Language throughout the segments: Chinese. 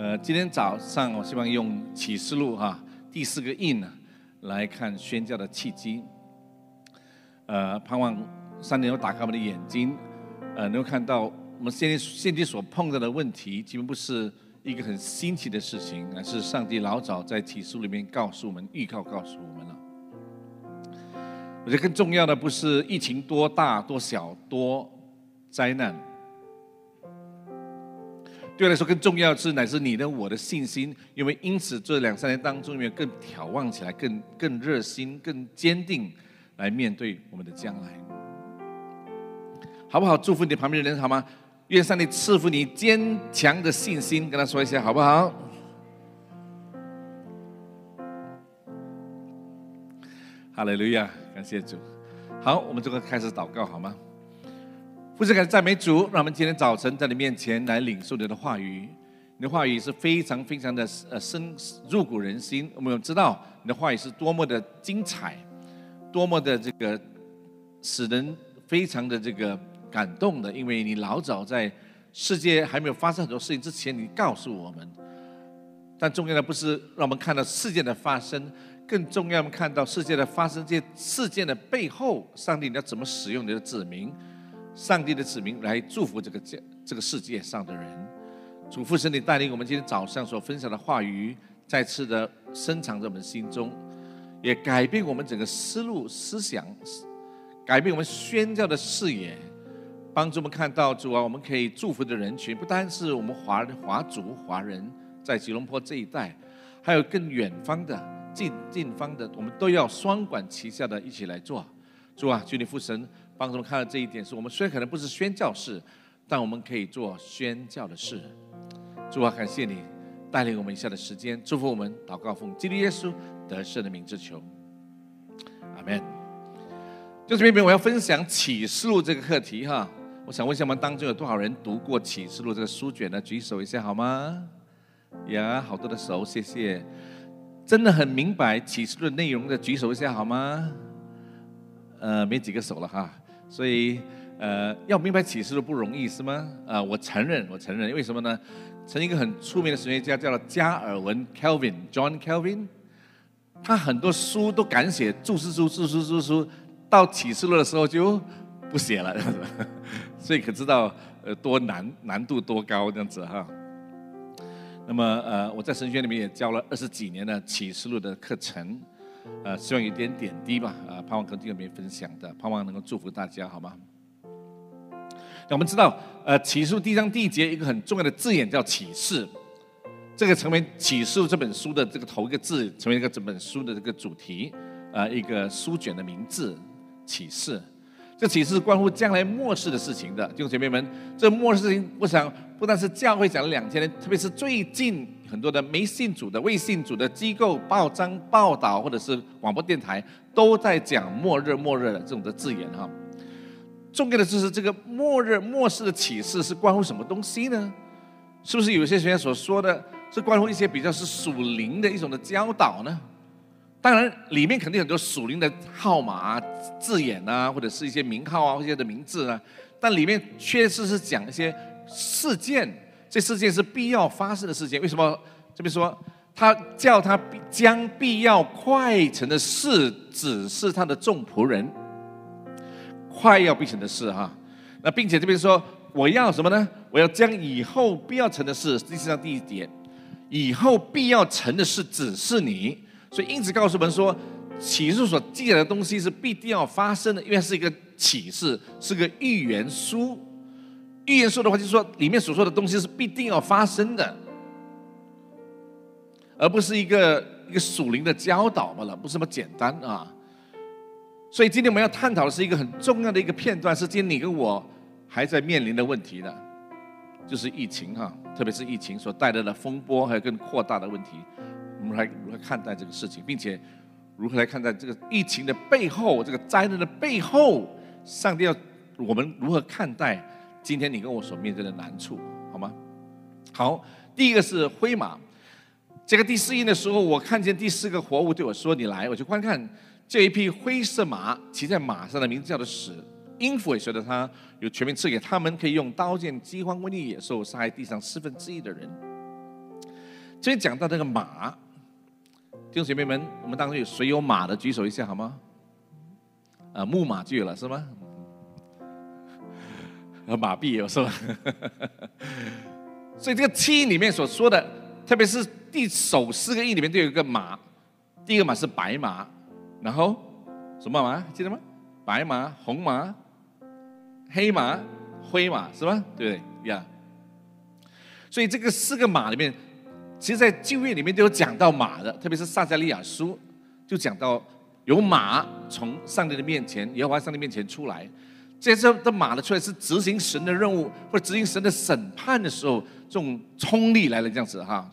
呃，今天早上我希望用启示录哈第四个印呢来看宣教的契机。呃，盼望三年后打开我们的眼睛，呃，能够看到我们现现今所碰到的问题，基本不是一个很新奇的事情，而是上帝老早在启示录里面告诉我们、预告告诉我们了。我觉得更重要的不是疫情多大、多小、多灾难。对我来说，更重要的是乃是你的我的信心，因为因此这两三年当中，里面更眺望起来，更更热心、更坚定来面对我们的将来，好不好？祝福你旁边的人好吗？愿上帝赐福你坚强的信心，跟他说一下好不好？哈利路亚，感谢主。好，我们这个开始祷告好吗？不是感谢赞美主，让我们今天早晨在你面前来领受你的话语。你的话语是非常非常的呃深入骨人心。我们知道你的话语是多么的精彩，多么的这个使人非常的这个感动的。因为你老早在世界还没有发生很多事情之前，你告诉我们。但重要的不是让我们看到事件的发生，更重要我们看到事件的发生，这些事件的背后，上帝你要怎么使用你的子民？上帝的子民来祝福这个这这个世界上的人，主父神，你带领我们今天早上所分享的话语，再次的深藏在我们心中，也改变我们整个思路思想，改变我们宣教的视野，帮助我们看到主啊，我们可以祝福的人群，不单是我们华华族华人在吉隆坡这一带，还有更远方的近近方的，我们都要双管齐下的一起来做。主啊，求你父神。帮助我们看到这一点，是我们虽然可能不是宣教士，但我们可以做宣教的事。主啊，感谢你带领我们以下的时间，祝福我们祷告奉基督耶稣得胜的名之求。阿门。就这边，我要分享启示录这个课题哈。我想问一下，我们当中有多少人读过启示录这个书卷呢？举手一下好吗？呀，好多的手，谢谢。真的很明白启示录内容的，举手一下好吗？呃，没几个手了哈。所以，呃，要明白启示都不容易，是吗？啊，我承认，我承认，为什么呢？曾一个很出名的神学家叫做加尔文 （Kelvin John Kelvin），他很多书都敢写注释书、注释书、书，到启示录的时候就不写了，所以可知道呃多难，难度多高这样子哈。那么，呃，我在神学里面也教了二十几年的启示录的课程。呃，希望有点点滴吧，啊，盼望跟弟兄们分享的，盼望能够祝福大家，好吗？那我们知道，呃，启示第一章第一节一个很重要的字眼叫启示，这个成为启示这本书的这个头一个字，成为一个整本书的这个主题，呃，一个书卷的名字，启示。这启示关乎将来末世的事情的，弟兄姐妹们，这末世事情，我想不但是教会讲了两千年，特别是最近很多的没信主的、未信主的机构、报章报道或者是广播电台都在讲末日、末日的这种的字眼哈。重要的就是这个末日、末世的启示是关乎什么东西呢？是不是有些学员所说的是关乎一些比较是属灵的一种的教导呢？当然，里面肯定很多属灵的号码、字眼啊，或者是一些名号啊，或者的名字啊。但里面确实是讲一些事件，这事件是必要发生的事件。为什么这边说他叫他将必要快成的事指示他的众仆人？快要必成的事哈。那并且这边说我要什么呢？我要将以后必要成的事，第四章第一点，以后必要成的事指示你。所以，因此告诉我们说，启示所记载的东西是必定要发生的，因为是一个启示，是个预言书。预言说的话，就是说里面所说的东西是必定要发生的，而不是一个一个属灵的教导罢了，不是那么简单啊。所以，今天我们要探讨的是一个很重要的一个片段，是今天你跟我还在面临的问题的，就是疫情哈，特别是疫情所带来的风波，还有更扩大的问题。我们来如何看待这个事情，并且如何来看待这个疫情的背后，这个灾难的背后，上帝要我们如何看待今天你跟我所面对的难处，好吗？好，第一个是灰马。这个第四印的时候，我看见第四个活物对我说：“你来，我去观看这一匹灰色马，骑在马上的名字叫做死。音符也说的他有全面赐给他们，可以用刀剑、饥荒、瘟疫、野兽杀害地上四分之一的人。”这边讲到这个马，弟兄姐妹们，我们当中有谁有马的举手一下好吗？啊，木马就有了是吗？和，马币有是吧？所以这个七里面所说的，特别是第首四个印里面都有一个马，第一个马是白马，然后什么马？记得吗？白马、红马、黑马、灰马是吧？对不对呀？所以这个四个马里面，其实，在旧约里面都有讲到马的，特别是撒加利亚书就讲到有马从上帝的面前，耶和华上帝面前出来。这些的马的出来是执行神的任务，或者执行神的审判的时候，这种冲力来了这样子哈。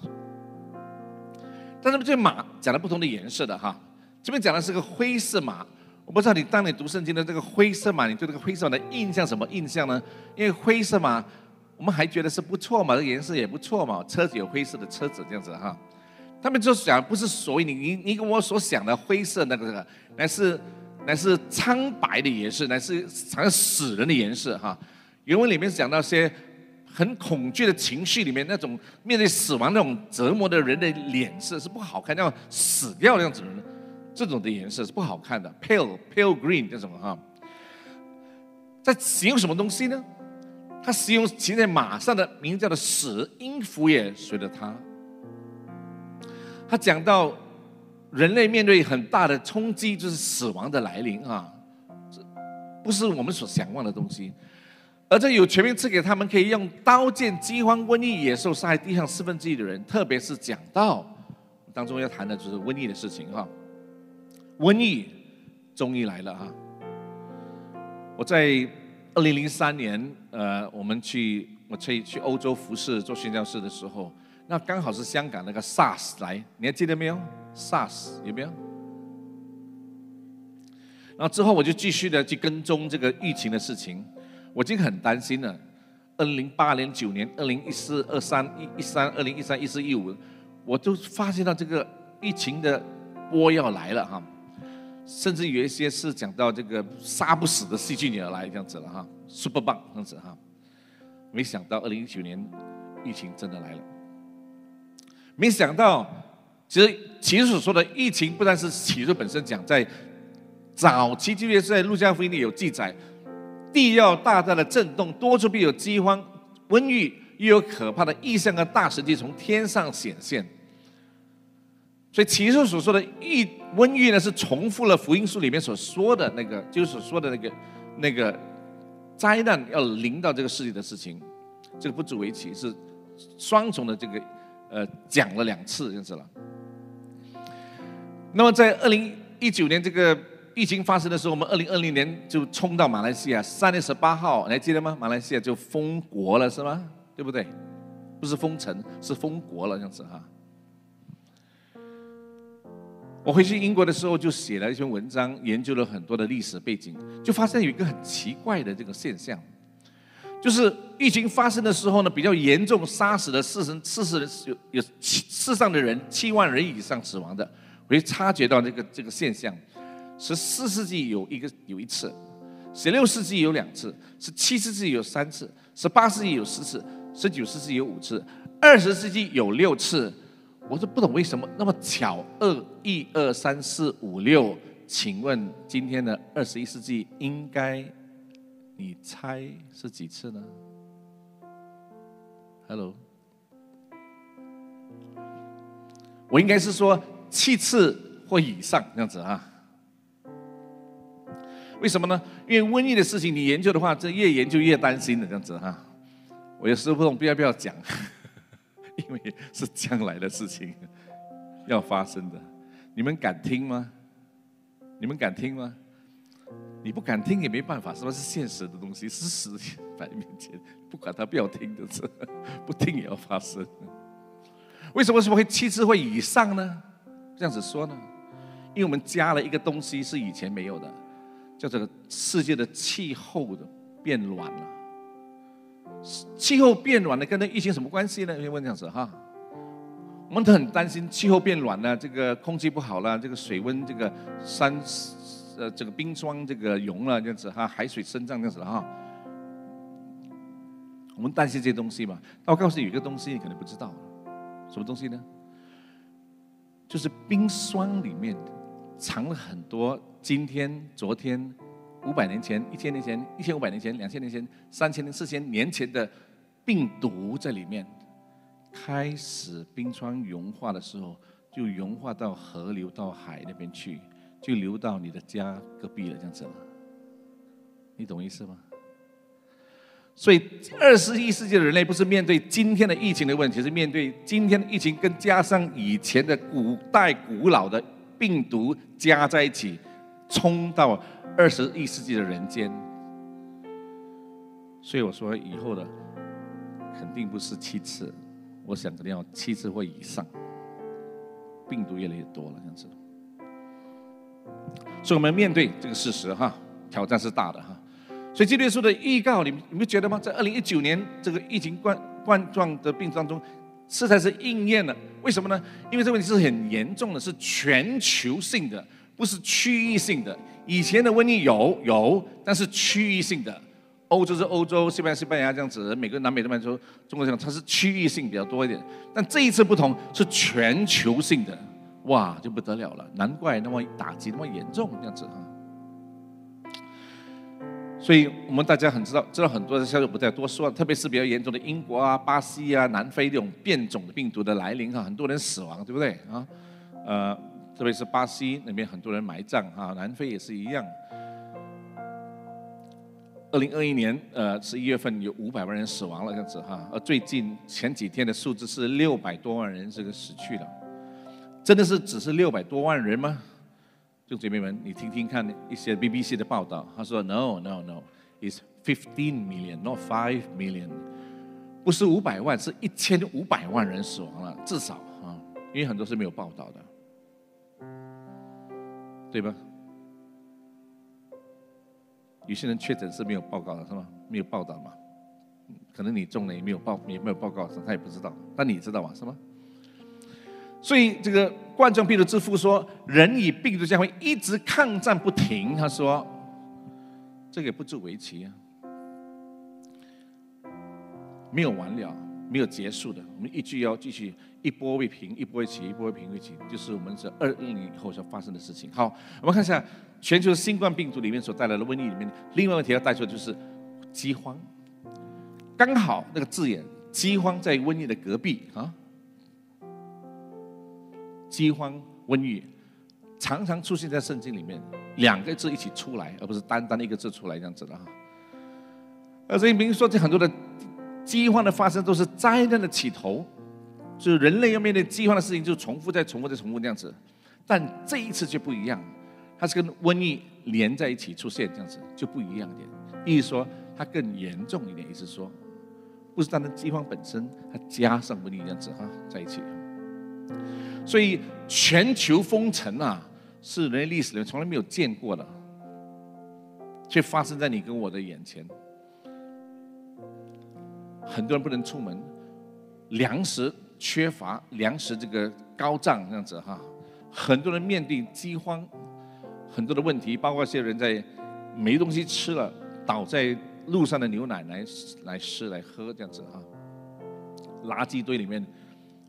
但是这马讲了不同的颜色的哈，这边讲的是个灰色马。我不知道你当你读圣经的这个灰色马，你对这个灰色马的印象什么印象呢？因为灰色马，我们还觉得是不错嘛，这颜色也不错嘛，车子有灰色的车子这样子哈。他们就讲不是所以你你你跟我所想的灰色那个，乃是。乃是苍白的颜色，乃是像死人的颜色哈。原文里面讲到些很恐惧的情绪里面，那种面对死亡那种折磨的人的脸色是不好看，要死掉那样子的，这种的颜色是不好看的，pale pale green 这种哈。在使用什么东西呢？他使用骑在马上的名叫的死，音符也随着他。他讲到。人类面对很大的冲击，就是死亡的来临啊！这不是我们所想望的东西。而这有权柄赐给他们，可以用刀剑、饥荒、瘟疫、野兽杀害地上四分之一的人。特别是讲到当中要谈的就是瘟疫的事情哈。瘟疫终于来了啊！我在二零零三年，呃，我们去我去去欧洲服侍做宣教士的时候，那刚好是香港那个 SARS 来，你还记得没有？SARS 有没有？然后之后我就继续的去跟踪这个疫情的事情，我已经很担心了。二零零八年、九年、二零一四、二三、一一三、二零一三、一四、一五，我都发现到这个疫情的波要来了哈，甚至有一些是讲到这个杀不死的细菌也要来这样子了哈，super 棒这样子哈。没想到二零一九年疫情真的来了，没想到。其实，其实所说的疫情，不但是启示本身讲，在早期，特别是在路加福音里有记载，地要大大的震动，多处必有饥荒、瘟疫，又有可怕的异象和大神迹从天上显现。所以，启示所说的疫瘟疫呢，是重复了福音书里面所说的那个，就是所说的那个那个灾难要临到这个世界的事情。这个不足为奇，是双重的这个呃讲了两次这样子了。那么在二零一九年这个疫情发生的时候，我们二零二零年就冲到马来西亚，三月十八号，你还记得吗？马来西亚就封国了，是吗？对不对？不是封城，是封国了，这样子哈。我回去英国的时候，就写了一篇文章，研究了很多的历史背景，就发现有一个很奇怪的这个现象，就是疫情发生的时候呢，比较严重，杀死了四十四十人，有有世上的人七万人以上死亡的。我就察觉到这个这个现象，十四世纪有一个有一次，十六世纪有两次，十七世纪有三次，十八世纪有四次，十九世纪有五次，二十世纪有六次。我是不懂为什么那么巧，二一二三四五六，请问今天的二十一世纪应该你猜是几次呢？Hello，我应该是说。七次或以上这样子啊？为什么呢？因为瘟疫的事情，你研究的话，这越研究越担心的这样子哈。我有时候不懂，不要不要讲，因为是将来的事情 要发生的。你们敢听吗？你们敢听吗？你不敢听也没办法，是不是现实的东西，是实摆在面前，不管他不要听的是，不听也要发生。为什么说会七次会以上呢？这样子说呢，因为我们加了一个东西是以前没有的，叫做世界的气候的变暖了。气候变暖了，跟那疫情什么关系呢？先问这样子哈。我们都很担心气候变暖了，这个空气不好了，这个水温这个山呃这个冰霜这个融了这样子哈，海水升涨这样子哈。我们担心这些东西嘛？那我告诉你，有一个东西你可能不知道，什么东西呢？就是冰霜里面藏了很多今天、昨天、五百年前、一千年前、一千五百年前、两千年前、三千年、四千年前的病毒在里面。开始冰川融化的时候，就融化到河流、到海那边去，就流到你的家隔壁了，这样子了。你懂意思吗？所以，二十一世纪的人类不是面对今天的疫情的问题，是面对今天的疫情，跟加上以前的古代古老的病毒加在一起，冲到二十一世纪的人间。所以我说，以后的肯定不是七次。我想肯定要七次或以上，病毒越来越多了，这样子。所以我们面对这个事实哈，挑战是大的哈。所以《基督书》的预告，你你们觉得吗？在二零一九年这个疫情冠冠状的病当中，实在是应验了。为什么呢？因为这个问题是很严重的，是全球性的，不是区域性的。以前的瘟疫有有，但是区域性的。欧洲是欧洲，西班牙西班牙这样子，美国南美这边说，中国这样，它是区域性比较多一点。但这一次不同，是全球性的，哇，就不得了了，难怪那么打击那么严重这样子哈。所以我们大家很知道，知道很多的消息不再多说，特别是比较严重的英国啊、巴西啊、南非这种变种的病毒的来临哈，很多人死亡，对不对啊？呃，特别是巴西那边很多人埋葬啊，南非也是一样。二零二一年，呃，十一月份有五百万人死亡了，这样子哈。而最近前几天的数字是六百多万人这个死去了，真的是只是六百多万人吗？就姐妹们，你听听看一些 BBC 的报道，他说 No No No，is fifteen million，not five million，不是五百万，是一千五百万人死亡了，至少啊，因为很多是没有报道的，对吧？有些人确诊是没有报告的，是吗？没有报道嘛？可能你中了也没有报，也没有报告，他也不知道。但你知道吗？是吗？所以这个冠状病毒之父说，人与病毒将会一直抗战不停。他说，这个也不足为奇啊，没有完了，没有结束的。我们一句要继续，一波未平，一波未起，一波未平未起，就是我们这二二年以后所发生的事情。好，我们看一下。全球新冠病毒里面所带来的瘟疫里面，另外问题要带出的就是饥荒。刚好那个字眼“饥荒”在瘟疫的隔壁啊，饥荒、瘟疫常常出现在圣经里面，两个字一起出来，而不是单单一个字出来这样子的哈。而所以，比如说这很多的饥荒的发生都是灾难的起头，就是人类要面对饥荒的事情，就重复再重复再重复这样子。但这一次就不一样。它是跟瘟疫连在一起出现，这样子就不一样一点。意思说它更严重一点，意思说不是单单饥荒本身，它加上瘟疫这样子哈在一起。所以全球封城啊，是人类历史里面从来没有见过的，却发生在你跟我的眼前。很多人不能出门，粮食缺乏，粮食这个高涨这样子哈，很多人面对饥荒。很多的问题，包括一些人在没东西吃了，倒在路上的牛奶来来吃来喝这样子哈。垃圾堆里面，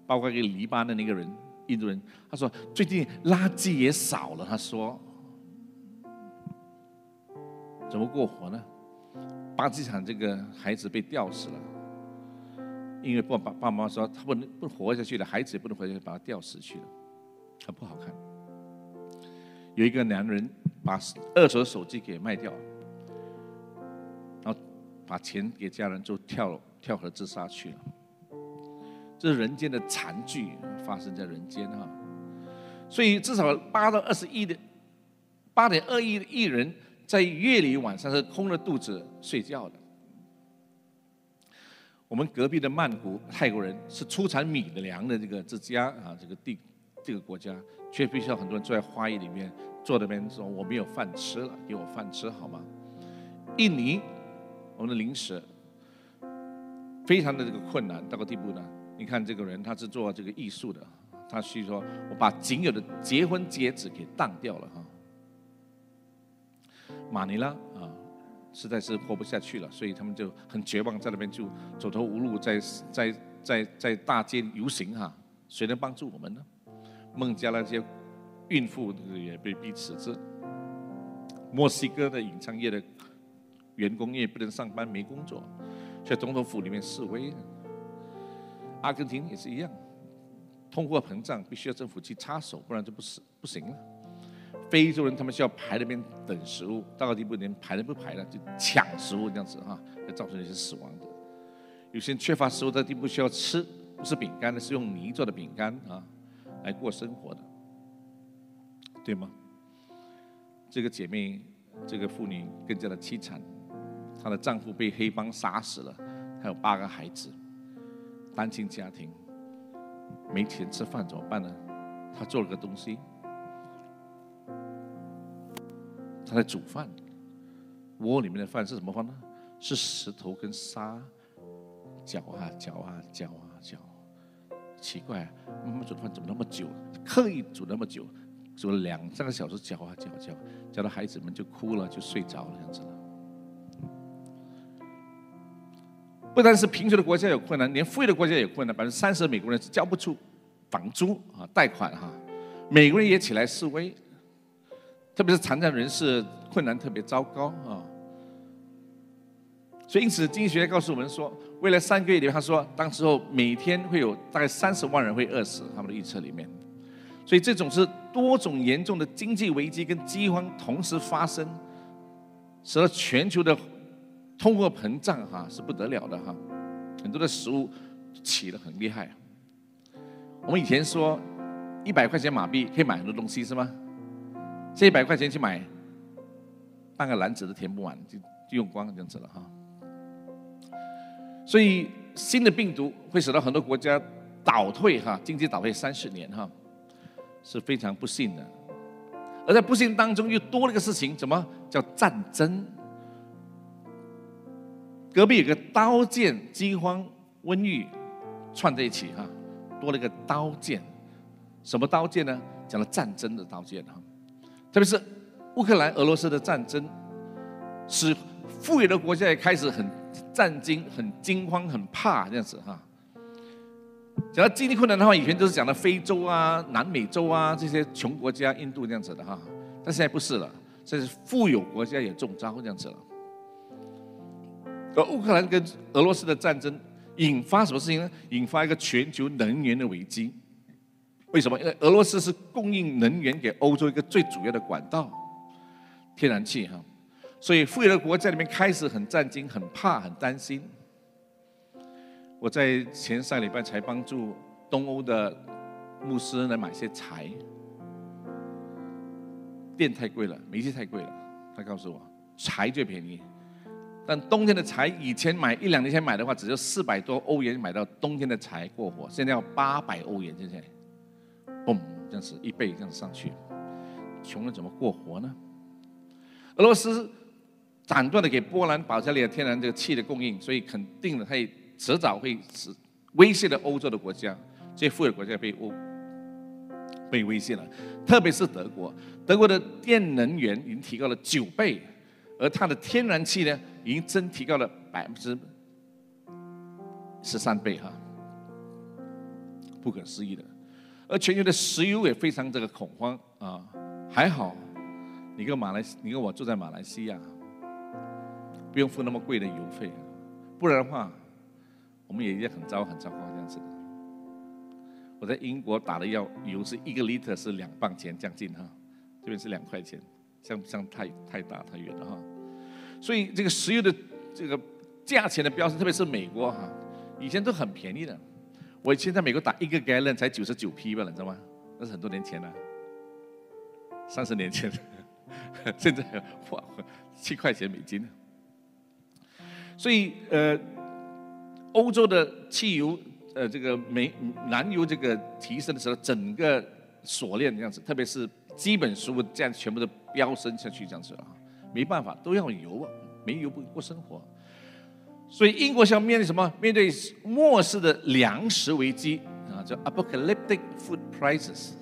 包括一个黎巴嫩的那个人，印度人，他说最近垃圾也少了。他说怎么过活呢？巴基斯坦这个孩子被吊死了，因为爸爸爸妈说他不能不活下去了，孩子也不能活下去，把他吊死去了，很不好看。有一个男人把二手手机给卖掉，然后把钱给家人，就跳跳河自杀去了。这是人间的惨剧，发生在人间哈。所以至少八到二十亿的八点二亿的亿人在夜里晚上是空着肚子睡觉的。我们隔壁的曼谷泰国人是出产米的粮的这个之家啊，这个地这个国家。却必须要很多人坐在花园里面，坐那边说我没有饭吃了，给我饭吃好吗？印尼，我们的零食非常的这个困难到个地步呢。你看这个人他是做这个艺术的，他是说我把仅有的结婚戒指给当掉了哈。马尼拉啊，实在是活不下去了，所以他们就很绝望，在那边就走投无路，在在在在大街游行哈。谁能帮助我们呢？孟加拉这些孕妇也被逼辞职，墨西哥的影唱业的员工也不能上班，没工作，在总统府里面示威。阿根廷也是一样，通货膨胀必须要政府去插手，不然就不是不行了。非洲人他们需要排那边等食物，到了地步连排都不排了，就抢食物这样子哈，会造成一些死亡的。有些人缺乏食物的地步需要吃，不是饼干的，是用泥做的饼干啊。来过生活的，对吗？这个姐妹，这个妇女更加的凄惨，她的丈夫被黑帮杀死了，她有八个孩子，单亲家庭，没钱吃饭怎么办呢？他做了个东西，他在煮饭，锅里面的饭是什么饭呢？是石头跟沙搅啊搅啊搅啊搅。奇怪，妈妈煮饭怎么那么久？刻意煮那么久，煮了两三个小时，搅啊搅搅，搅到孩子们就哭了，就睡着了，这样子不单是贫穷的国家有困难，连富裕的国家也困难。百分之三十的美国人是交不出房租啊，贷款哈，美国人也起来示威，特别是残障人士困难特别糟糕啊。所以，因此经济学家告诉我们说。未来三个月里，他说，当时候每天会有大概三十万人会饿死，他们的预测里面。所以这种是多种严重的经济危机跟饥荒同时发生，使得全球的通货膨胀哈是不得了的哈，很多的食物起得很厉害。我们以前说一百块钱马币可以买很多东西是吗？这一百块钱去买半个篮子都填不完，就就用光这样子了哈。所以新的病毒会使到很多国家倒退哈，经济倒退三十年哈，是非常不幸的。而在不幸当中又多了一个事情，什么叫战争？隔壁有个刀剑、饥荒、瘟疫串在一起哈，多了一个刀剑。什么刀剑呢？讲了战争的刀剑哈，特别是乌克兰、俄罗斯的战争，使富裕的国家也开始很。战惊很惊慌很怕这样子哈，讲到经济困难的话，以前都是讲的非洲啊、南美洲啊这些穷国家、印度这样子的哈，但现在不是了，这是富有国家也中招这样子了。而乌克兰跟俄罗斯的战争引发什么事情呢？引发一个全球能源的危机。为什么？因为俄罗斯是供应能源给欧洲一个最主要的管道，天然气哈。所以，富裕的国家里面开始很震惊、很怕、很担心。我在前三礼拜才帮助东欧的牧师来买些柴，电太贵了，煤气太贵了。他告诉我，柴最便宜。但冬天的柴，以前买一两年前买的话，只有四百多欧元买到冬天的柴过活，现在要八百欧元，现在，嘣，这样子一倍这样上去，穷人怎么过活呢？俄罗斯。斩断了给波兰、保加利亚天然这个气的供应，所以肯定的，它也迟早会是威胁了欧洲的国家，这些富有的国家被欧被威胁了。特别是德国，德国的电能源已经提高了九倍，而它的天然气呢，已经增提高了百分之十三倍哈，不可思议的。而全球的石油也非常这个恐慌啊，还好，你跟马来，你跟我住在马来西亚。不用付那么贵的油费，不然的话，我们也也很糟很糟糕这样子。我在英国打的药油是一个 liter 是两磅钱将近哈，这边是两块钱，像像太太大太远了哈？所以这个石油的这个价钱的飙升，特别是美国哈，以前都很便宜的。我以前在美国打一个 gallon 才九十九 p 吧，你知道吗？那是很多年前了，三十年前，现在哇七块钱美金。所以，呃，欧洲的汽油，呃，这个煤、燃油这个提升的时候，整个锁链这样子，特别是基本食物这样全部都飙升下去这样子啊，没办法，都要油啊，没油不过生活。所以英国想面对什么？面对末世的粮食危机啊，叫 apocalyptic food prices，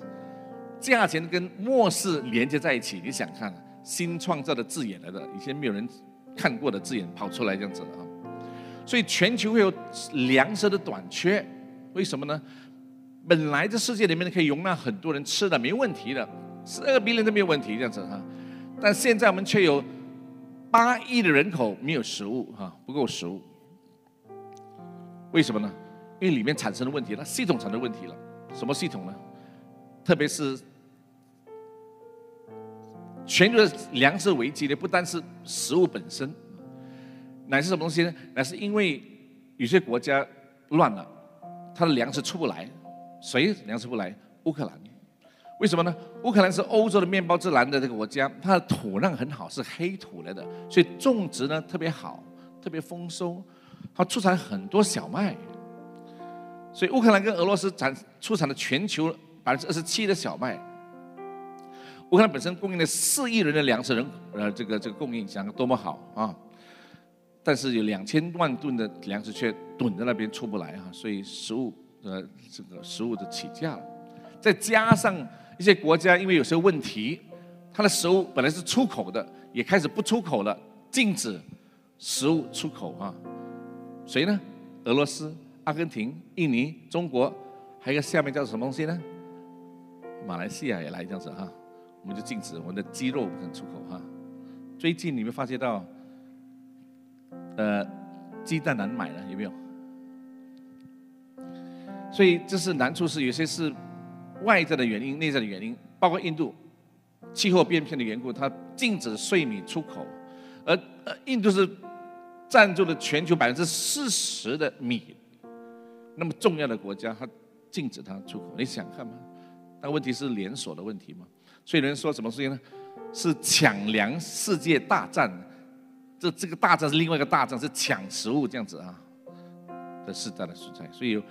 价钱跟末世连接在一起。你想看，新创造的字眼来的，以前没有人。看过的字眼跑出来这样子啊，所以全球会有粮食的短缺，为什么呢？本来这世界里面可以容纳很多人吃的，没问题的，十二个 billion 都没有问题这样子哈。但现在我们却有八亿的人口没有食物哈，不够食物。为什么呢？因为里面产生的问题，它系统产生问题了。什么系统呢？特别是全球的粮食危机呢，不单是食物本身，乃是什么东西呢？乃是因为有些国家乱了，它的粮食出不来。谁粮食不来？乌克兰。为什么呢？乌克兰是欧洲的面包之蓝的这个国家，它的土壤很好，是黑土来的，所以种植呢特别好，特别丰收，它出产很多小麦。所以乌克兰跟俄罗斯产出产的全球百分之二十七的小麦。乌克兰本身供应了四亿人的粮食人，呃，这个这个供应想多么好啊！但是有两千万吨的粮食却囤在那边出不来啊，所以食物。呃，这个食物的起价了，再加上一些国家因为有些问题，它的食物本来是出口的，也开始不出口了，禁止食物出口啊。谁呢？俄罗斯、阿根廷、印尼、中国，还有一个下面叫什么东西呢？马来西亚也来这样子哈，我们就禁止我们的鸡肉不能出口哈。最近你们发现到，呃，鸡蛋难买了，有没有？所以这是难处，是有些是外在的原因、内在的原因，包括印度气候变迁的缘故，它禁止碎米出口，而呃印度是占住了全球百分之四十的米，那么重要的国家，它禁止它出口，你想看吗？但问题是连锁的问题嘛，所以人说什么事情呢？是抢粮世界大战，这这个大战是另外一个大战，是抢食物这样子啊的时代的蔬菜，所以。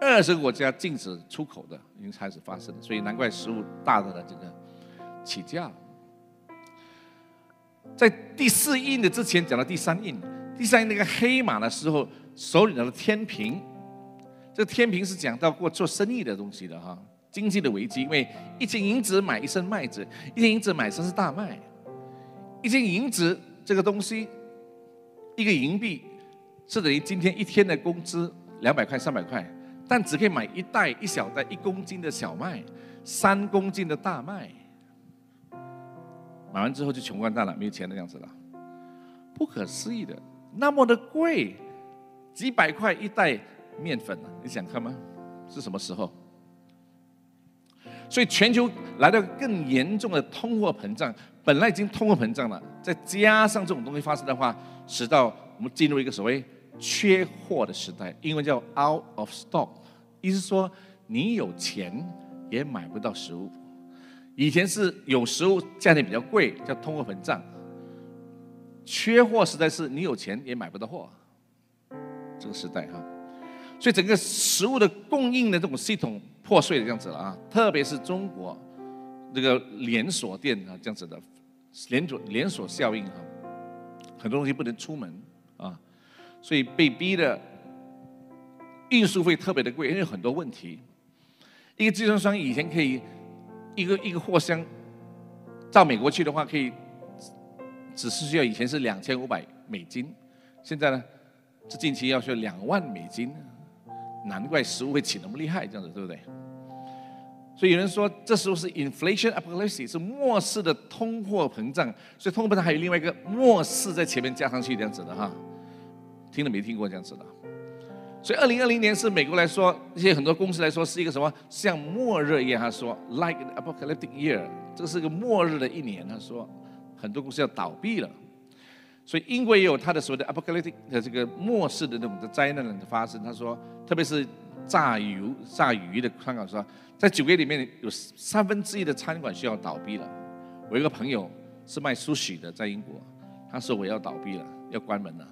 二十个国家禁止出口的已经开始发生了，所以难怪食物大大的这个起价。在第四印的之前讲到第三印，第三印那个黑马的时候，手里拿的天平，这个天平是讲到过做生意的东西的哈，经济的危机，因为一斤银子买一升麦子，一斤银子买一升大麦，一斤银子这个东西，一个银币是等于今天一天的工资两百块三百块。但只可以买一袋一小袋一公斤的小麦，三公斤的大麦。买完之后就穷光蛋了，没有钱的样子了。不可思议的，那么的贵，几百块一袋面粉啊！你想看吗？是什么时候？所以全球来到更严重的通货膨胀，本来已经通货膨胀了，再加上这种东西发生的话，使到我们进入一个所谓。缺货的时代，英文叫 out of stock，意思说你有钱也买不到食物。以前是有食物价钱比较贵，叫通货膨胀。缺货时代是你有钱也买不到货，这个时代哈。所以整个食物的供应的这种系统破碎的这样子了啊，特别是中国这个连锁店啊这样子的连锁连锁效应哈，很多东西不能出门啊。所以被逼的运输费特别的贵，因为很多问题。一个集装箱以前可以一个一个货箱到美国去的话，可以只是需要以前是两千五百美金，现在呢，这近期要需要两万美金，难怪食物会起那么厉害，这样子对不对？所以有人说，这时候是 inflation apocalypse，是末世的通货膨胀，所以通货膨胀还有另外一个末世在前面加上去这样子的哈。听都没听过这样子的，所以二零二零年是美国来说，一些很多公司来说是一个什么像末日一样。他说，like apocalyptic year，这是个末日的一年。他说，很多公司要倒闭了。所以英国也有他的所谓的 apocalyptic 的这个末世的那种的灾难的发生。他说，特别是炸鱼炸鱼的香港说，在九月里面有三分之一的餐馆需要倒闭了。我一个朋友是卖苏许的，在英国，他说我要倒闭了，要关门了。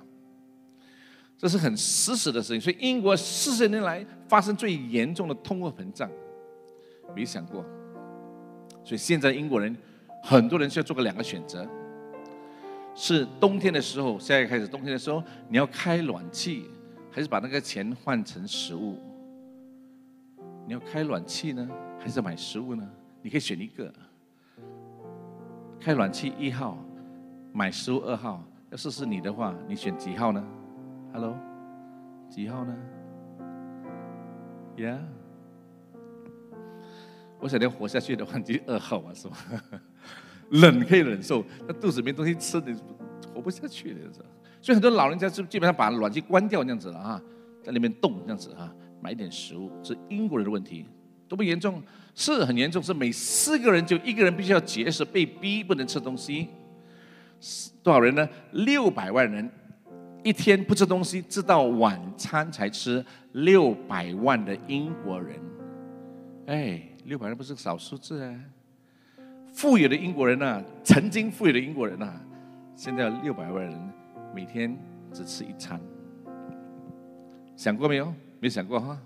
这是很实时的事情，所以英国四十年来发生最严重的通货膨胀，没想过。所以现在英国人很多人需要做个两个选择：是冬天的时候，现在开始冬天的时候，你要开暖气，还是把那个钱换成食物？你要开暖气呢，还是买食物呢？你可以选一个。开暖气一号，买食物二号。要是是你的话，你选几号呢？Hello，几号呢？Yeah，我想要活下去的话，就二号嘛，是吧？冷可以忍受，那肚子没东西吃，你活不下去的，是吧？所以很多老人家就基本上把暖气关掉这样子了啊，在那边冻这样子啊，买点食物，是英国人的问题，多么严重？是很严重，是每四个人就一个人必须要节食，被逼不能吃东西。多少人呢？六百万人一天不吃东西，直到晚餐才吃。六百万的英国人，哎，六百万不是个少数字啊！富有的英国人呐，曾经富有的英国人呐，现在六百万人每天只吃一餐，想过没有？没想过哈。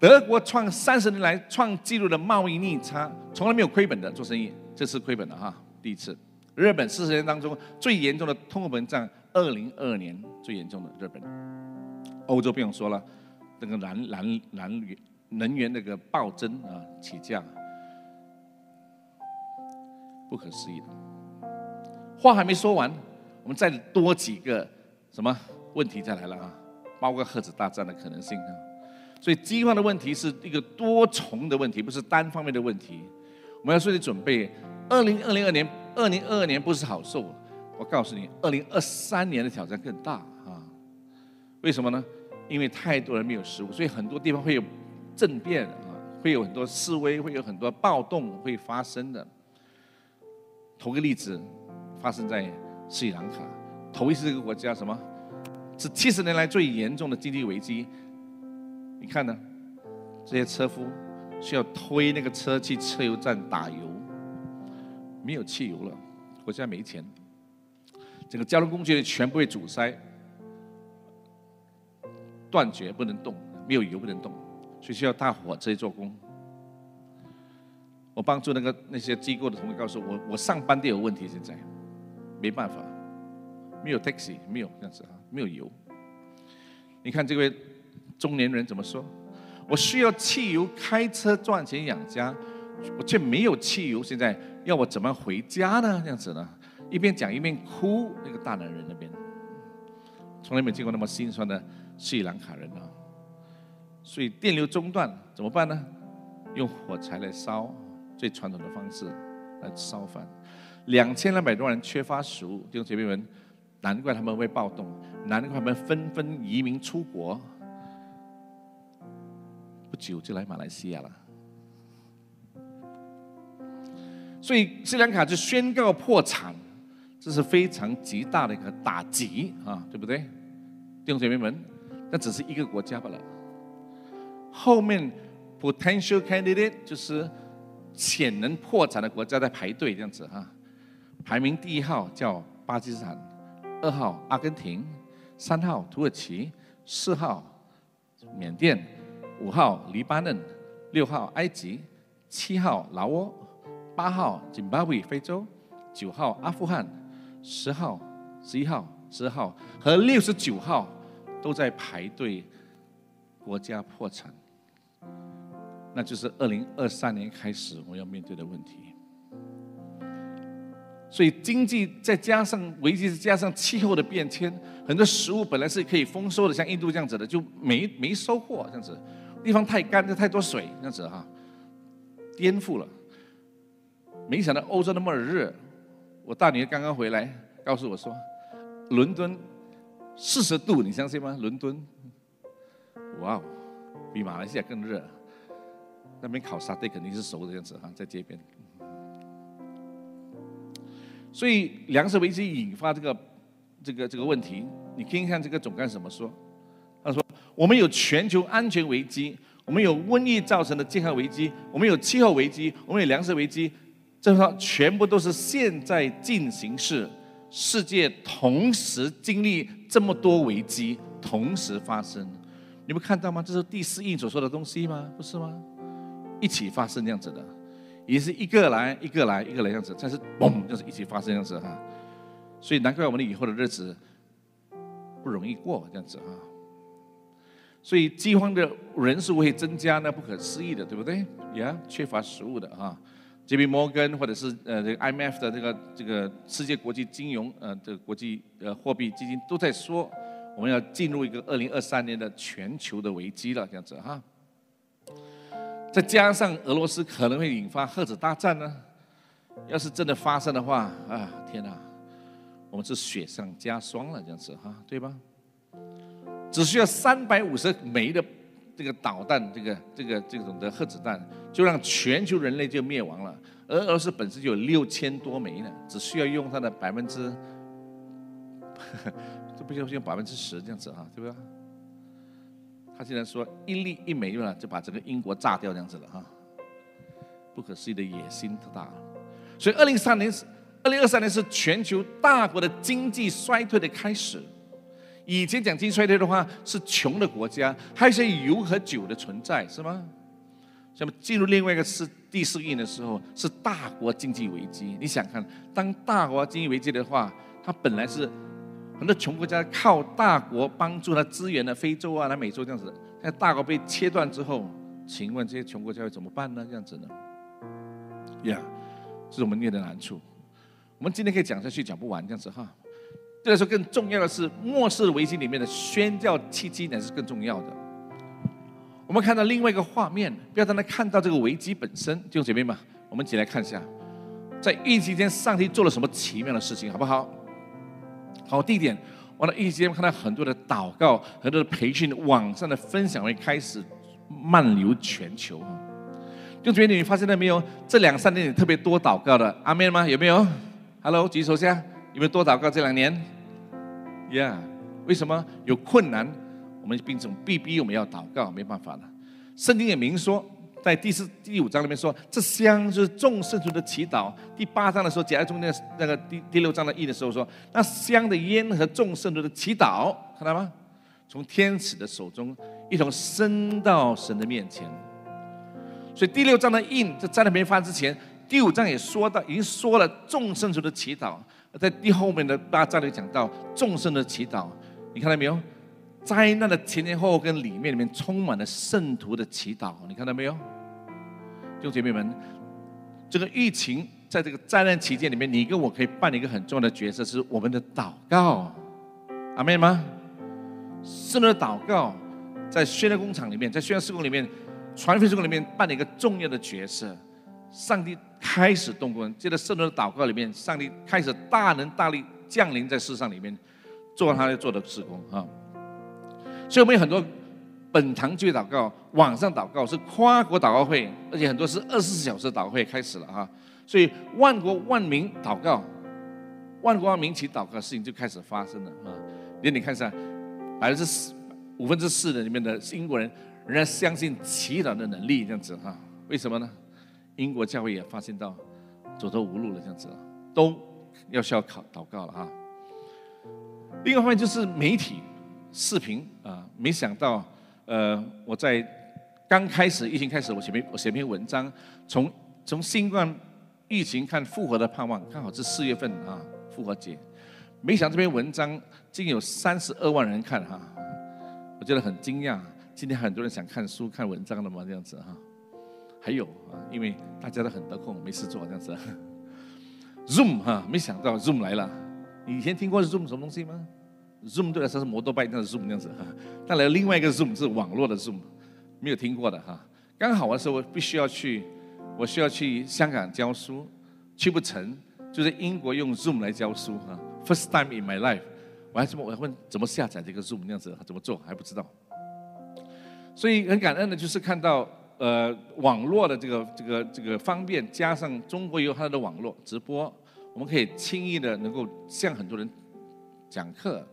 德国创三十年来创纪录的贸易逆差，从来没有亏本的做生意，这次亏本了哈。第一次，日本四十年当中最严重的通货膨胀，二零二二年最严重的日本，欧洲不用说了，那个燃燃燃源能源那个暴增啊，起价，不可思议的。话还没说完，我们再多几个什么问题再来了啊，包括核子大战的可能性啊。所以饥荒的问题是一个多重的问题，不是单方面的问题，我们要做点准备。二零二零二年，二零二二年不是好受。我告诉你，二零二三年的挑战更大啊！为什么呢？因为太多人没有食物，所以很多地方会有政变啊，会有很多示威，会有很多暴动会发生的。头个例子，发生在斯里兰卡，头一次这个国家什么？是七十年来最严重的经济危机。你看呢？这些车夫需要推那个车去车油站打油。没有汽油了，我现在没钱，整个交通工具全部被阻塞、断绝，不能动，没有油不能动，所以需要大火车做工。我帮助那个那些机构的同学告诉我，我上班都有问题，现在没办法，没有 taxi，没有这样子啊，没有油。你看这位中年人怎么说？我需要汽油开车赚钱养家。我却没有汽油，现在要我怎么回家呢？这样子呢，一边讲一边哭。那个大男人那边，从来没见过那么心酸的斯里兰卡人啊。所以电流中断怎么办呢？用火柴来烧，最传统的方式来烧饭。两千两百多人缺乏食物，弟兄姐妹们，难怪他们会暴动，难怪他们纷纷移民出国。不久就来马来西亚了。所以斯里兰卡就宣告破产，这是非常极大的一个打击啊，对不对？弟兄姐妹们，那只是一个国家罢了。后面 potential candidate 就是潜能破产的国家在排队这样子哈，排名第一号叫巴基斯坦，二号阿根廷，三号土耳其，四号缅甸，五号黎巴嫩，六号埃及，七号老挝。八号津巴威非洲，九号阿富汗，十号、十一号、十二号和六十九号都在排队，国家破产，那就是二零二三年开始我要面对的问题。所以经济再加上危机，再加上气候的变迁，很多食物本来是可以丰收的，像印度这样子的就没没收获，这样子地方太干，太多水，这样子哈，颠覆了。没想到欧洲那么热，我大女儿刚刚回来，告诉我说，伦敦四十度，你相信吗？伦敦，哇哦，比马来西亚更热。那边烤沙爹肯定是熟的样子哈，在街边。所以粮食危机引发这个这个这个问题，你听看这个总干事怎么说？他说：我们有全球安全危机，我们有瘟疫造成的健康危机，我们有气候危机，我们有粮食危机。这说全部都是现在进行式，世界同时经历这么多危机，同时发生，你们看到吗？这是第四印所说的东西吗？不是吗？一起发生这样子的，也是一个来一个来一个来这样子，但是嘣，就是一起发生这样子哈。所以难怪我们的以后的日子不容易过这样子啊。所以饥荒的人数会增加呢，不可思议的，对不对？呀，缺乏食物的啊。J.P. 摩根或者是呃这个 IMF 的这个这个世界国际金融呃这个国际呃货币基金都在说，我们要进入一个二零二三年的全球的危机了，这样子哈。再加上俄罗斯可能会引发核子大战呢？要是真的发生的话，啊，天哪，我们是雪上加霜了，这样子哈，对吧？只需要三百五十枚的这个导弹，这个这个这种的核子弹，就让全球人类就灭亡了。而俄罗斯本身就有六千多枚呢，只需要用它的百分之，这不就用百分之十这样子啊，对不对？他竟然说一粒一枚用了，就把整个英国炸掉这样子了哈，不可思议的野心太大。所以二零三年是二零二三年是全球大国的经济衰退的开始。以前讲经济衰退的话，是穷的国家，还有一些油和酒的存在，是吗？那么进入另外一个世第四印的时候，是大国经济危机。你想看，当大国经济危机的话，它本来是很多穷国家靠大国帮助它支援的非洲啊、南美洲这样子，在大国被切断之后，请问这些穷国家会怎么办呢？这样子呢？呀，这是我们面的难处。我们今天可以讲下去，讲不完这样子哈。这个时候更重要的是末世危机里面的宣教契机才是更重要的。我们看到另外一个画面，不要让他看到这个危机本身。弟兄姐妹们，我们一起来看一下，在疫情期间上帝做了什么奇妙的事情，好不好？好，第一点，我在疫情期间看到很多的祷告、很多的培训、网上的分享会开始漫流全球。弟兄姐妹，你发现了没有？这两三年特别多祷告的，阿妹吗？有没有？Hello，举手下，有没有多祷告这两年？Yeah，为什么有困难？我们病成必逼我们要祷告，没办法了。圣经也明说，在第四、第五章里面说，这香就是众圣徒的祈祷。第八章的时候，夹在中间那个第第六章的意的时候说，那香的烟和众圣徒的祈祷，看到吗？从天使的手中一同升到神的面前。所以第六章的印在在那边发之前，第五章也说到，已经说了众圣徒的祈祷。在第后面的大章里讲到众生的祈祷，你看到没有？灾难的前前后后跟里面里面充满了圣徒的祈祷，你看到没有？弟兄姐妹们，这个疫情在这个灾难期间里面，你跟我可以扮演一个很重要的角色，是我们的祷告，阿妹吗？圣徒的祷告在宣教工厂里面，在宣教施工里面、传福音施工里面扮演一个重要的角色。上帝开始动工，接着圣徒的祷告里面，上帝开始大能大力降临在世上里面，做他要做的施工啊。所以我们有很多本堂聚祷告、网上祷告是跨国祷告会，而且很多是二十四小时祷告会开始了啊。所以万国万民祷告、万国万民起祷告的事情就开始发生了啊。连你看一下，百分之四、五分之四的里面的英国人仍然相信祈祷的能力，这样子哈。为什么呢？英国教会也发现到走投无路了，这样子了都要需要考祷告了哈。另外一方面就是媒体。视频啊，没想到，呃，我在刚开始疫情开始，我写篇我写篇文章，从从新冠疫情看复活的盼望，刚好是四月份啊，复活节，没想这篇文章竟有三十二万人看哈，我觉得很惊讶。今天很多人想看书看文章的嘛，这样子哈，还有啊，因为大家都很得空，没事做这样子。Zoom 哈，没想到 Zoom 来了，以前听过 Zoom 什么东西吗？Zoom 对来说是摩托拜，那是 Zoom 这样子哈。但来另外一个 Zoom 是网络的 Zoom，没有听过的哈。刚好的时候我必须要去，我需要去香港教书，去不成，就在英国用 Zoom 来教书哈。First time in my life，我还怎么我还问怎么下载这个 Zoom 那样子，怎么做还不知道。所以很感恩的就是看到呃网络的这个这个这个方便，加上中国有它的网络直播，我们可以轻易的能够向很多人讲课。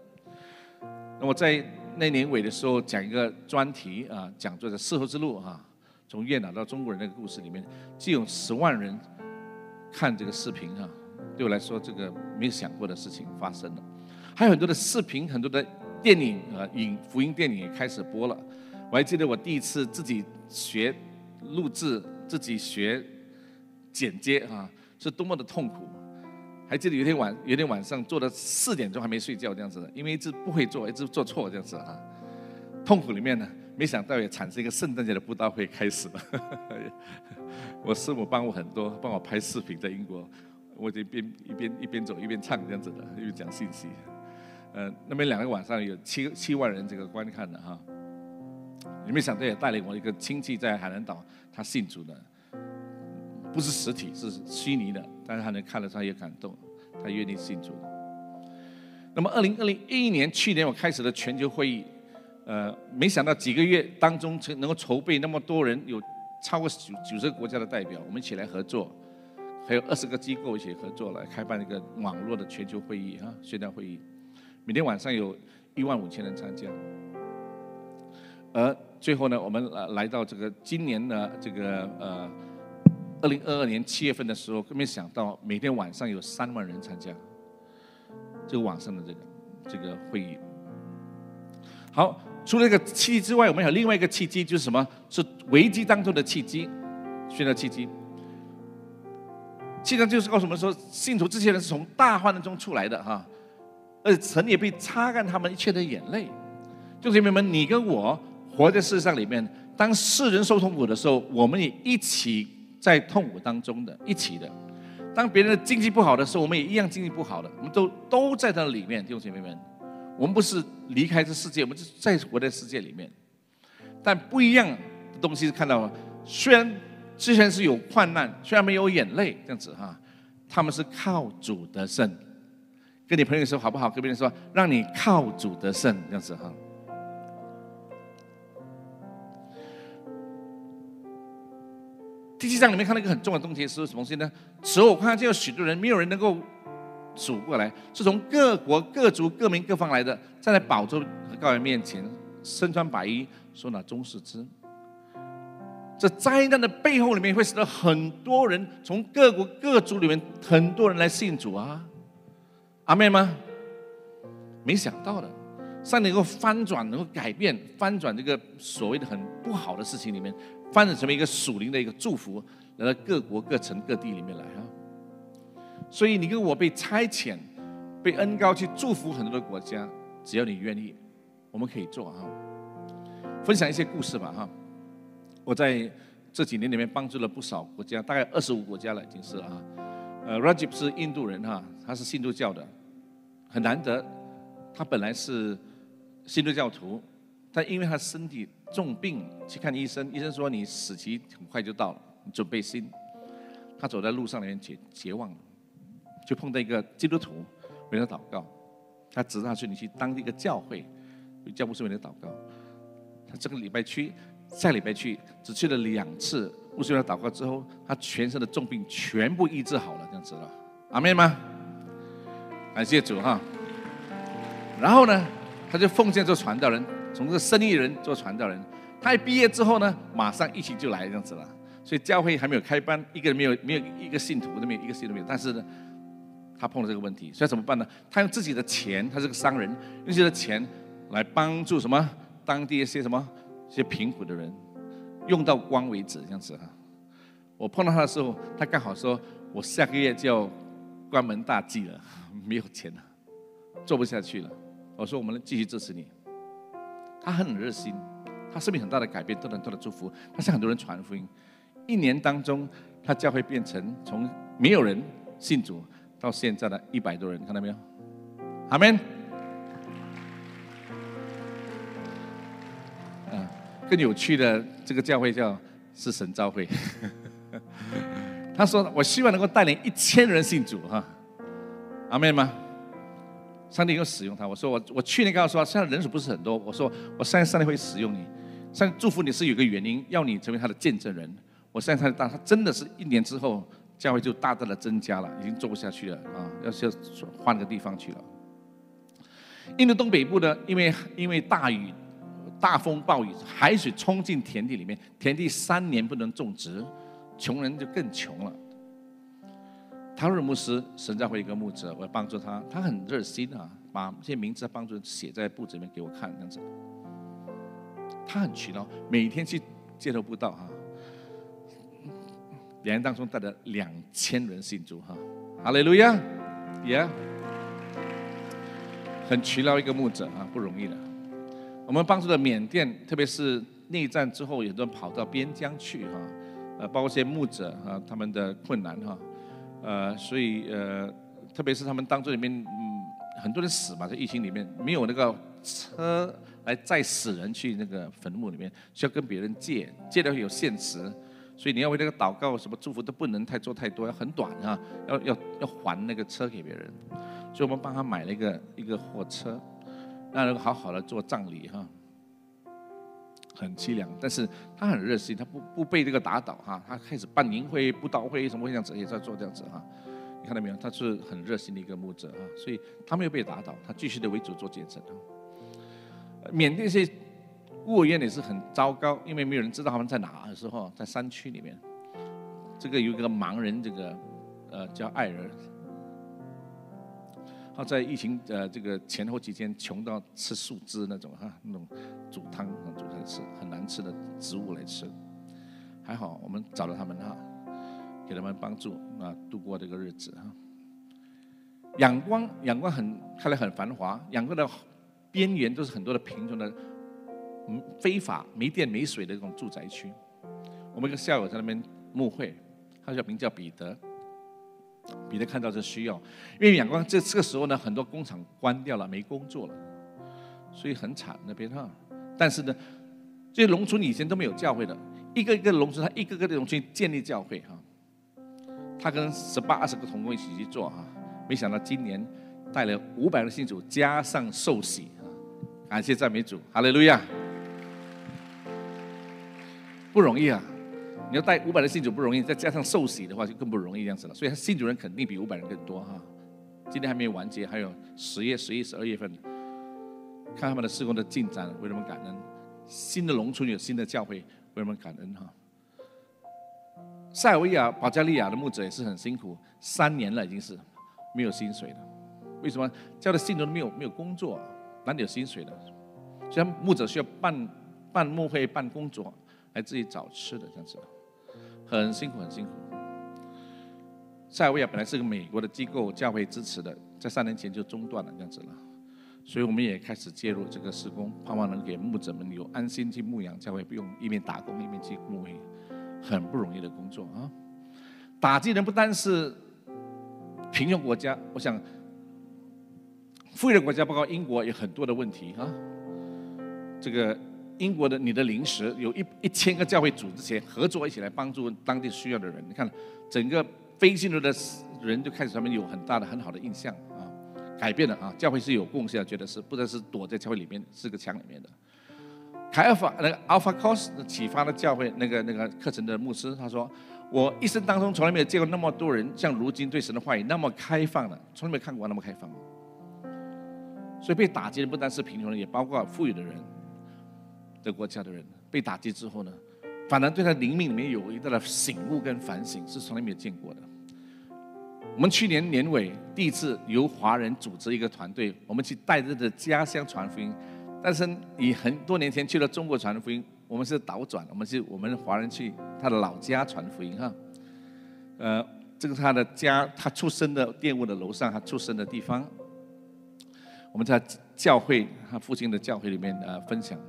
那我在那年尾的时候讲一个专题啊，讲座的丝绸之路啊，从越南到中国人那个故事里面，既有十万人看这个视频啊，对我来说这个没有想过的事情发生了。还有很多的视频，很多的电影啊，影福音电影也开始播了。我还记得我第一次自己学录制，自己学剪接啊，是多么的痛苦。还记得有一天晚，有一天晚上做到四点钟还没睡觉这样子的，因为一直不会做，一直做错这样子啊。痛苦里面呢，没想到也产生一个圣诞节的布道会开始了。我师母帮我很多，帮我拍视频在英国，我就边一边一边走一边唱这样子的，一边讲信息。呃，那边两个晚上有七七万人这个观看的哈。你没想到也带领我一个亲戚在海南岛，他信主的，不是实体，是虚拟的，但是他能看了，他也感动，他愿意信主。那么，二零二零一一年，去年我开始的全球会议，呃，没想到几个月当中，能能够筹备那么多人，有超过九九十个国家的代表，我们一起来合作，还有二十个机构一起合作来开办一个网络的全球会议啊，宣讲会议，每天晚上有一万五千人参加。而最后呢，我们来来到这个今年的这个呃，二零二二年七月份的时候，更没想到每天晚上有三万人参加这个网上的这个这个会议。好，除了这个契机之外，我们还有另外一个契机，就是什么？是危机当中的契机，宣告契机。契机就是告诉我们说，信徒这些人是从大患中出来的哈，而且神也被擦干他们一切的眼泪。就是因为们，你跟我。活在世上里面，当世人受痛苦的时候，我们也一起在痛苦当中的，一起的。当别人的经济不好的时候，我们也一样经济不好的，我们都都在那里面，弟兄姐妹们。我们不是离开这世界，我们是在活在世界里面。但不一样的东西是看到了，虽然之前是有患难，虽然没有眼泪这样子哈，他们是靠主得胜。跟你朋友说好不好？跟别人说，让你靠主得胜这样子哈。第七章里面看到一个很重要的东西是什么东西呢？此后我看见有许多人，没有人能够数过来，是从各国各族各民各方来的，站在宝座和羔羊面前，身穿白衣，手拿中世之。这灾难的背后里面会使得很多人从各国各族里面很多人来信主啊，阿妹吗？没想到的，上帝能够翻转，能够改变，翻转这个所谓的很不好的事情里面。翻转成为一个属灵的一个祝福，来到各国各城各地里面来哈。所以你跟我被差遣，被恩高去祝福很多的国家，只要你愿意，我们可以做哈。分享一些故事吧哈。我在这几年里面帮助了不少国家，大概二十五国家了已经是啊。呃，Rajib 是印度人哈，他是信徒教的，很难得。他本来是信徒教徒，但因为他身体。重病去看医生，医生说你死期很快就到了，你准备心。他走在路上里面绝绝望了，就碰到一个基督徒为他祷告，他指他去你去当地一个教会，教牧师为他祷告。他这个礼拜去，下礼拜去，只去了两次，牧师为他祷告之后，他全身的重病全部医治好了，这样子了。阿妹吗？感谢主哈。然后呢，他就奉献做传道人。从这个生意人做传道人，他一毕业之后呢，马上疫情就来这样子了。所以教会还没有开班，一个人没有没有一个信徒都没有一个信徒没有。但是呢，他碰到这个问题，所以怎么办呢？他用自己的钱，他是个商人，用自己的钱来帮助什么当地一些什么一些贫苦的人，用到光为止这样子哈。我碰到他的时候，他刚好说：“我下个月就要关门大吉了，没有钱了，做不下去了。”我说：“我们继续支持你。”他很热心，他生命很大的改变，得很多的祝福。他向很多人传福音，一年当中，他教会变成从没有人信主到现在的一百多人，看到没有？阿门。嗯，更有趣的这个教会叫是神召会。他说：“我希望能够带领一千人信主，哈，阿门吗？”上帝又使用他，我说我我去年跟他说，现在人数不是很多，我说我相信上帝会使用你，上帝祝福你是有个原因，要你成为他的见证人。我相信他的大，他真的是一年之后教会就大大的增加了，已经做不下去了啊，要要换个地方去了。印度东北部呢，因为因为大雨、大风暴雨，海水冲进田地里面，田地三年不能种植，穷人就更穷了。他瑞牧师，神教会一个牧者，我要帮助他，他很热心啊，把这些名字帮助写在簿子里面给我看，这样子。他很勤劳，每天去街头布道哈，两人当中带了两千人信主哈，哈利路亚，耶，很勤劳一个牧者啊，不容易的。我们帮助了缅甸，特别是内战之后，有很多人跑到边疆去哈，呃，包括一些牧者啊，他们的困难哈。呃，所以呃，特别是他们当中里面，嗯，很多人死嘛，在疫情里面没有那个车来载死人去那个坟墓里面，需要跟别人借，借的有限时，所以你要为那个祷告什么祝福都不能太做太多，要很短啊，要要要还那个车给别人，所以我们帮他买了一个一个货车，让人好好的做葬礼哈。很凄凉，但是他很热心，他不不被这个打倒哈，他开始办营会、布道会什么这样子，也在做这样子哈。你看到没有？他是很热心的一个牧者哈，所以他没有被打倒，他继续的为主做见证哈。缅甸这些孤儿院也是很糟糕，因为没有人知道他们在哪的时候，在山区里面。这个有一个盲人，这个呃叫艾尔。他在疫情呃这个前后期间，穷到吃树枝那种哈，那种煮汤煮来吃，很难吃的植物来吃。还好我们找到他们哈，给他们帮助啊，度过这个日子哈。仰光仰光很看来很繁华，仰光的边缘都是很多的贫穷的，嗯，非法没电没水的这种住宅区。我们一个校友在那边募会，他叫名叫彼得。彼得看到这需要，因为阳光这这个时候呢，很多工厂关掉了，没工作了，所以很惨那边哈。但是呢，这些农村以前都没有教会的，一个一个农村，他一个个的农村建立教会哈。他跟十八二十个同工一起去做哈，没想到今年带了五百个信主，加上受洗啊，感谢赞美主，哈利路亚，不容易啊。你要带五百的信主不容易，再加上受洗的话就更不容易这样子了。所以他信主人肯定比五百人更多哈。今天还没有完结，还有十月、十一、十二月份，看他们的施工的进展，为什么感恩？新的农村有新的教会，为什么感恩哈？塞尔维亚、保加利亚的牧者也是很辛苦，三年了已经是没有薪水了。为什么？叫的信徒都没有没有工作，哪里有薪水的？所以牧者需要办办牧会、办工作，来自己找吃的这样子。很辛苦，很辛苦。塞尔维亚本来是个美国的机构教会支持的，在三年前就中断了这样子了，所以我们也开始介入这个施工，盼望能给牧者们有安心去牧养教会，不用一面打工一面去牧会，很不容易的工作啊。打击人不单是贫穷国家，我想富裕的国家，包括英国，有很多的问题啊。这个。英国的你的临时有一一千个教会组织起来合作一起来帮助当地需要的人，你看整个非信徒的人就开始他们有很大的很好的印象啊，改变了啊，教会是有贡献，觉得是不知道是躲在教会里面是个墙里面的。凯尔法那个 Alpha Course 启发了教会那个那个课程的牧师，他说我一生当中从来没有见过那么多人像如今对神的话语那么开放的，从来没看过那么开放。所以被打击的不单是贫穷人，也包括富裕的人。的国家的人被打击之后呢，反而对他灵命里面有一个醒悟跟反省，是从来没有见过的。我们去年年尾第一次由华人组织一个团队，我们去带着的家乡传福音，但是以很多年前去了中国传福音，我们是倒转，我们是我们华人去他的老家传福音哈。呃，这个他的家，他出生的店屋的楼上，他出生的地方，我们在教会他父亲的教会里面呃分享。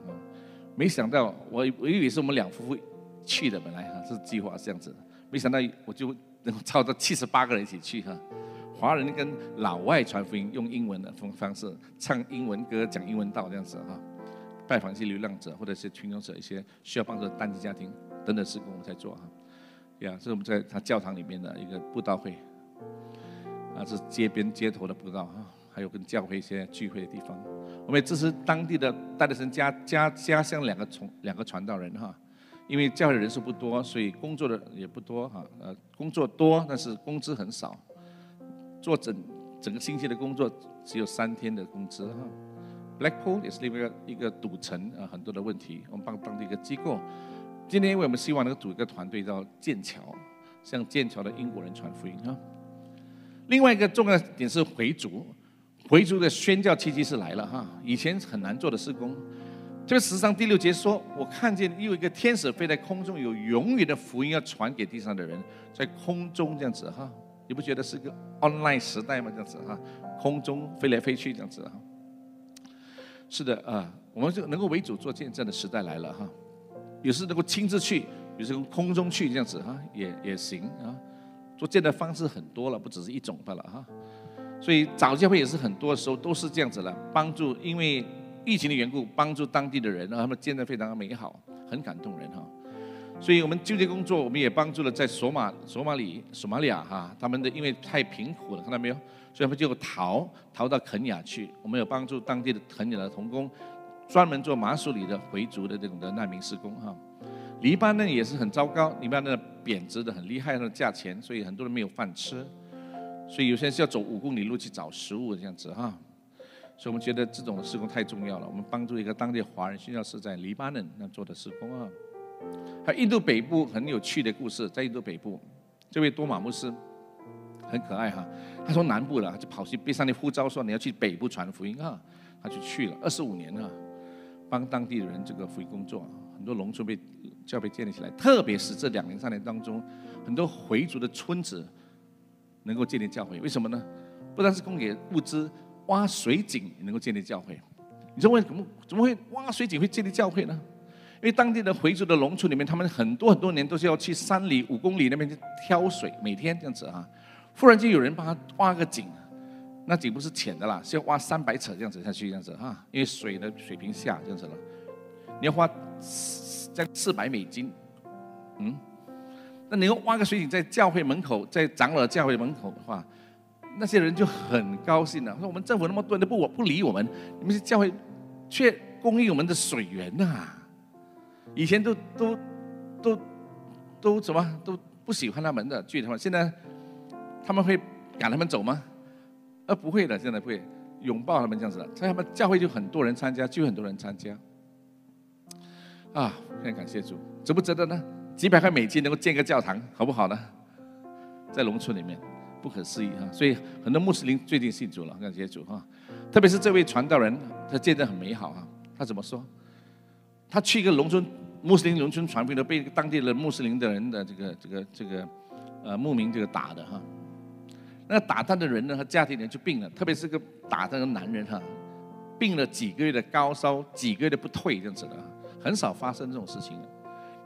没想到，我我以为是我们两夫妇去的，本来哈是计划这样子的，没想到我就能超到七十八个人一起去哈。华人跟老外传福音，用英文的方方式唱英文歌，讲英文道这样子哈。拜访一些流浪者或者是群众者，一些需要帮助的单亲家庭等等事工，我们在做哈。呀，这是我们在他教堂里面的一个布道会，啊是街边街头的布道哈。还有跟教会一些聚会的地方，我们也支持当地的戴德森家家家乡两个从两个传道人哈，因为教会人数不多，所以工作的也不多哈，呃，工作多，但是工资很少，做整整个星期的工作只有三天的工资哈。Blackpool 也是另外一个一个赌城啊，很多的问题，我们帮当地一个机构，今天因为我们希望能够组一个团队到剑桥，向剑桥的英国人传福音哈。另外一个重要点是回族。回族的宣教契机是来了哈，以前很难做的施工。这个十章第六节说：“我看见又一个天使飞在空中，有永远的福音要传给地上的人，在空中这样子哈，你不觉得是个 online 时代吗？这样子哈，空中飞来飞去这样子哈。是的啊，我们就能够为主做见证的时代来了哈。有时能够亲自去，有时从空中去这样子哈，也也行啊。做见的方式很多了，不只是一种罢了哈。所以早教会也是很多时候都是这样子了，帮助因为疫情的缘故，帮助当地的人，让他们建得非常的美好，很感动人哈。所以我们救济工作，我们也帮助了在索马、索马里、索马里亚哈，他们的因为太贫苦了，看到没有？所以他们就逃逃到肯雅去。我们有帮助当地的肯雅的童工，专门做马苏里的回族的这种的难民施工哈。黎巴嫩也是很糟糕，黎巴嫩贬值的很厉害，它的价钱，所以很多人没有饭吃。所以有些人是要走五公里路去找食物这样子哈。所以我们觉得这种施工太重要了。我们帮助一个当地华人宣教士在黎巴嫩那做的施工啊。还有印度北部很有趣的故事，在印度北部，这位多马牧师很可爱哈。他从南部了，就跑去被上的呼召说你要去北部传福音啊，他就去了二十五年了，帮当地的人这个福音工作，很多农村被教被建立起来，特别是这两年三年当中，很多回族的村子能够建立教会，为什么呢？不单是供给物资，挖水井也能够建立教会。你说为什么怎么会挖水井会建立教会呢？因为当地的回族的农村里面，他们很多很多年都是要去山里五公里那边去挑水，每天这样子啊。忽然间有人帮他挖个井，那井不是浅的啦，是要挖三百尺这样子下去这样子哈。因为水的水平下这样子了，你要花将四百美金，嗯，你要挖个水井在教会门口，在长老教会门口的话，那些人就很高兴了，说我们政府那么多人都不我不理我们，你们是教会却供应我们的水源呐。以前都都都都怎么都不喜欢他们的拒他们，现在他们会赶他们走吗？呃，不会的，现在不会拥抱他们这样子的，所以他们教会就很多人参加，就很多人参加。啊，非常感谢主，值不值得呢？几百块美金能够建个教堂，好不好呢？在农村里面，不可思议哈！所以很多穆斯林最近信主了，感谢主哈！特别是这位传道人，他见证很美好啊！他怎么说？他去一个农村。穆斯林农村传福音被当地的穆斯林的人的这个这个这个呃牧民这个打的哈，那打他的人呢，他家庭里就病了，特别是个打他的男人哈，病了几个月的高烧，几个月的不退这样子的，很少发生这种事情。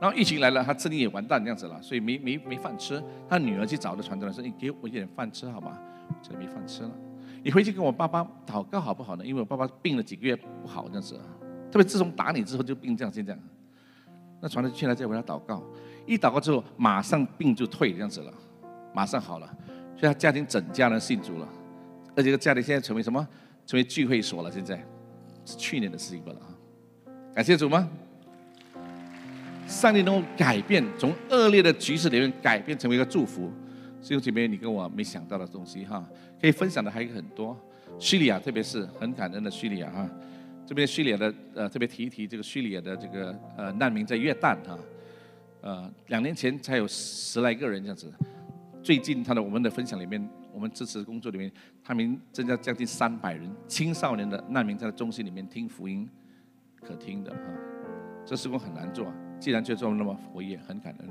然后疫情来了，他生意也完蛋这样子了，所以没没没饭吃。他女儿去找的传道人说：“你给我一点饭吃好吗？”这没饭吃了，你回去跟我爸爸祷告好不好呢？因为我爸爸病了几个月不好这样子，特别自从打你之后就病这样，现在。那传道去了再为他祷告，一祷告之后，马上病就退这样子了，马上好了，所以他家庭整家人信主了，而且这个家庭现在成为什么？成为聚会所了。现在是去年的事情了啊！感谢主吗？上帝能够改变，从恶劣的局势里面改变成为一个祝福，弟兄姐妹，你跟我没想到的东西哈，可以分享的还有很多。叙利亚，特别是很感恩的叙利亚哈。这边叙利亚的呃，特别提一提这个叙利亚的这个呃难民在约旦哈，呃两年前才有十来个人这样子，最近他的我们的分享里面，我们支持工作里面，他们增加将近三百人青少年的难民在中心里面听福音，可听的哈，这施工很难做，啊既然就这么那么活跃，很感恩。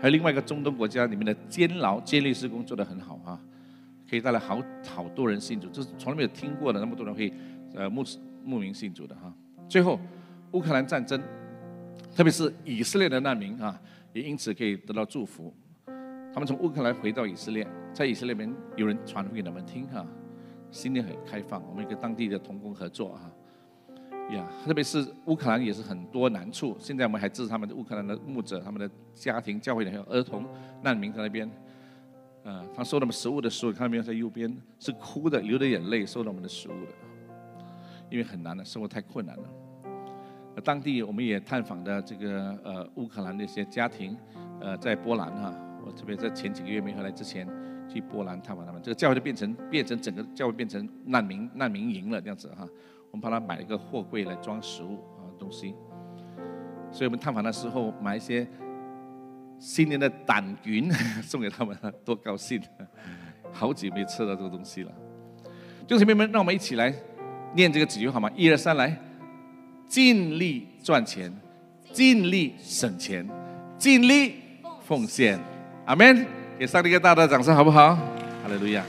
还有另外一个中东国家里面的监牢监狱施工做得很好哈，可以带来好好多人信主，这是从来没有听过的，那么多人会呃慕。慕名信主的哈，最后乌克兰战争，特别是以色列的难民啊，也因此可以得到祝福。他们从乌克兰回到以色列，在以色列边有人传福给他们听哈，心里很开放。我们跟当地的同工合作哈，呀，特别是乌克兰也是很多难处。现在我们还支持他们的乌克兰的牧者、他们的家庭、教会的还有儿童难民在那边，呃，他收他们食物的时候，看到没有，在右边是哭的，流着眼泪收到我们的食物的。因为很难的，生活太困难了。当地我们也探访的这个呃乌克兰的一些家庭，呃在波兰哈，我特别在前几个月没回来之前去波兰探访他们，这个教会就变成变成整个教会变成难民难民营了这样子哈。我们帮他买了一个货柜来装食物啊东西，所以我们探访的时候买一些新年的胆云 送给他们，多高兴！好久没吃到这个东西了。弟兄姐妹们，让我们一起来。念这个几句好吗？一二三，来，尽力赚钱，尽力省钱，尽力奉献。阿门！给上帝一个大大的掌声，好不好？哈利路亚。